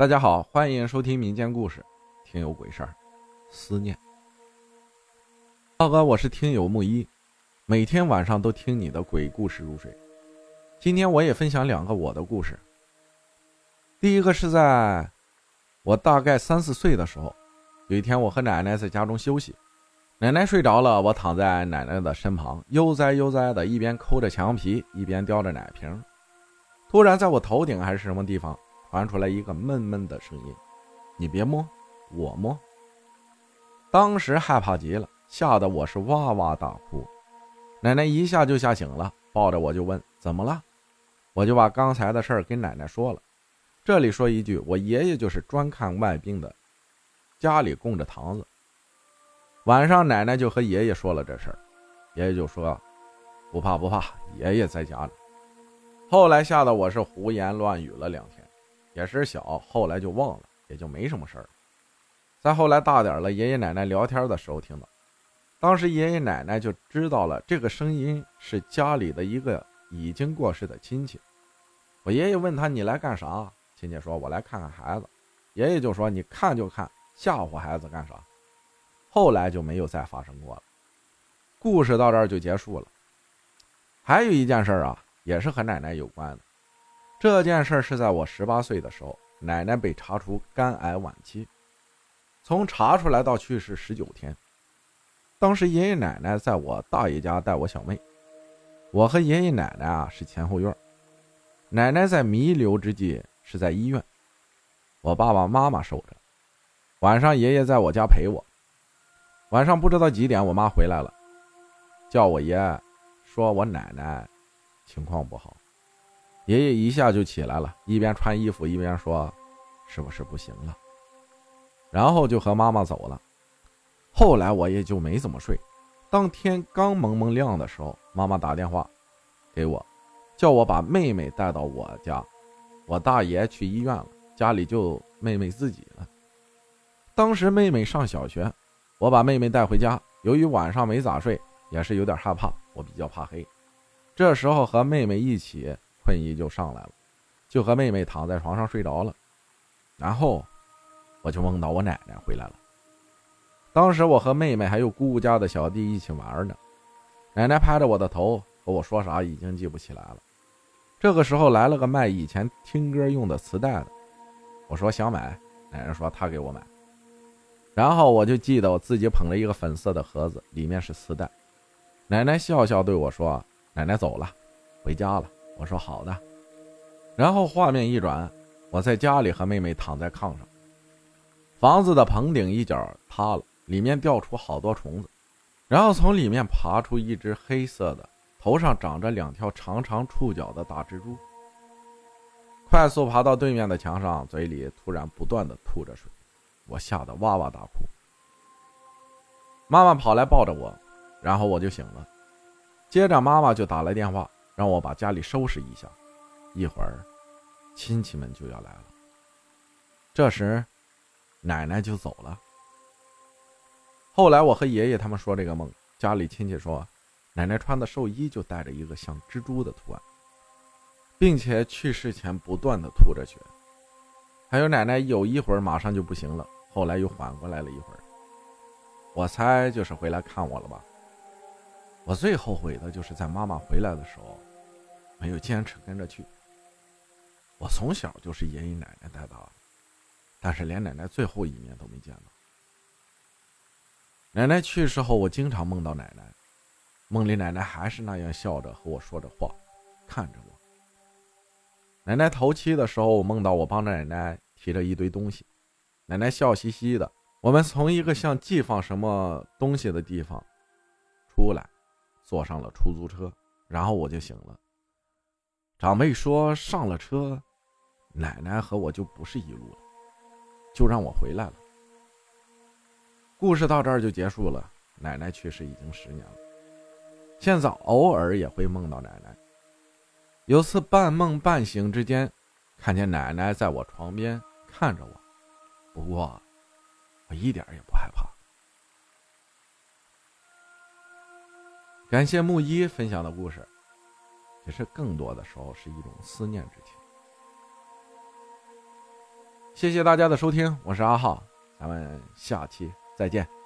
大家好，欢迎收听民间故事，听有鬼事儿，思念。大哥，我是听友木一，每天晚上都听你的鬼故事入睡。今天我也分享两个我的故事。第一个是在我大概三四岁的时候，有一天我和奶奶在家中休息，奶奶睡着了，我躺在奶奶的身旁，悠哉悠哉的，一边抠着墙皮，一边叼着奶瓶。突然，在我头顶还是什么地方，传出来一个闷闷的声音：“你别摸，我摸。”当时害怕极了，吓得我是哇哇大哭。奶奶一下就吓醒了，抱着我就问：“怎么了？”我就把刚才的事儿跟奶奶说了。这里说一句，我爷爷就是专看外病的，家里供着堂子。晚上，奶奶就和爷爷说了这事儿，爷爷就说：“不怕不怕，爷爷在家呢。”后来吓得我是胡言乱语了两天，也是小，后来就忘了，也就没什么事儿。再后来大点了，爷爷奶奶聊天的时候听到，当时爷爷奶奶就知道了这个声音是家里的一个已经过世的亲戚。我爷爷问他：“你来干啥？”亲戚说：“我来看看孩子。”爷爷就说：“你看就看，吓唬孩子干啥？”后来就没有再发生过了。故事到这儿就结束了。还有一件事啊。也是和奶奶有关的。这件事是在我十八岁的时候，奶奶被查出肝癌晚期，从查出来到去世十九天。当时爷爷奶奶在我大爷家带我小妹，我和爷爷奶奶啊是前后院，奶奶在弥留之际是在医院，我爸爸妈妈守着。晚上爷爷在我家陪我。晚上不知道几点，我妈回来了，叫我爷，说我奶奶。情况不好，爷爷一下就起来了，一边穿衣服一边说：“是不是不行了？”然后就和妈妈走了。后来我也就没怎么睡。当天刚蒙蒙亮的时候，妈妈打电话给我，叫我把妹妹带到我家。我大爷去医院了，家里就妹妹自己了。当时妹妹上小学，我把妹妹带回家。由于晚上没咋睡，也是有点害怕，我比较怕黑。这时候和妹妹一起，困意就上来了，就和妹妹躺在床上睡着了。然后我就梦到我奶奶回来了。当时我和妹妹还有姑姑家的小弟一起玩呢，奶奶拍着我的头和我说啥已经记不起来了。这个时候来了个卖以前听歌用的磁带的，我说想买，奶奶说她给我买。然后我就记得我自己捧了一个粉色的盒子，里面是磁带。奶奶笑笑对我说。奶奶走了，回家了。我说好的。然后画面一转，我在家里和妹妹躺在炕上，房子的棚顶一角塌了，里面掉出好多虫子，然后从里面爬出一只黑色的，头上长着两条长长触角的大蜘蛛，快速爬到对面的墙上，嘴里突然不断的吐着水，我吓得哇哇大哭。妈妈跑来抱着我，然后我就醒了。接着，妈妈就打来电话，让我把家里收拾一下，一会儿亲戚们就要来了。这时，奶奶就走了。后来，我和爷爷他们说这个梦，家里亲戚说，奶奶穿的寿衣就带着一个像蜘蛛的图案，并且去世前不断的吐着血。还有奶奶有一会儿马上就不行了，后来又缓过来了一会儿。我猜就是回来看我了吧。我最后悔的就是在妈妈回来的时候，没有坚持跟着去。我从小就是爷爷奶奶带大的，但是连奶奶最后一面都没见到。奶奶去世后，我经常梦到奶奶，梦里奶奶还是那样笑着和我说着话，看着我。奶奶头七的时候，我梦到我帮着奶奶提着一堆东西，奶奶笑嘻嘻的。我们从一个像寄放什么东西的地方出来。坐上了出租车，然后我就醒了。长辈说上了车，奶奶和我就不是一路了，就让我回来了。故事到这儿就结束了。奶奶去世已经十年了，现在偶尔也会梦到奶奶。有次半梦半醒之间，看见奶奶在我床边看着我，不过我一点也不害怕。感谢木一分享的故事，其实更多的时候是一种思念之情。谢谢大家的收听，我是阿浩，咱们下期再见。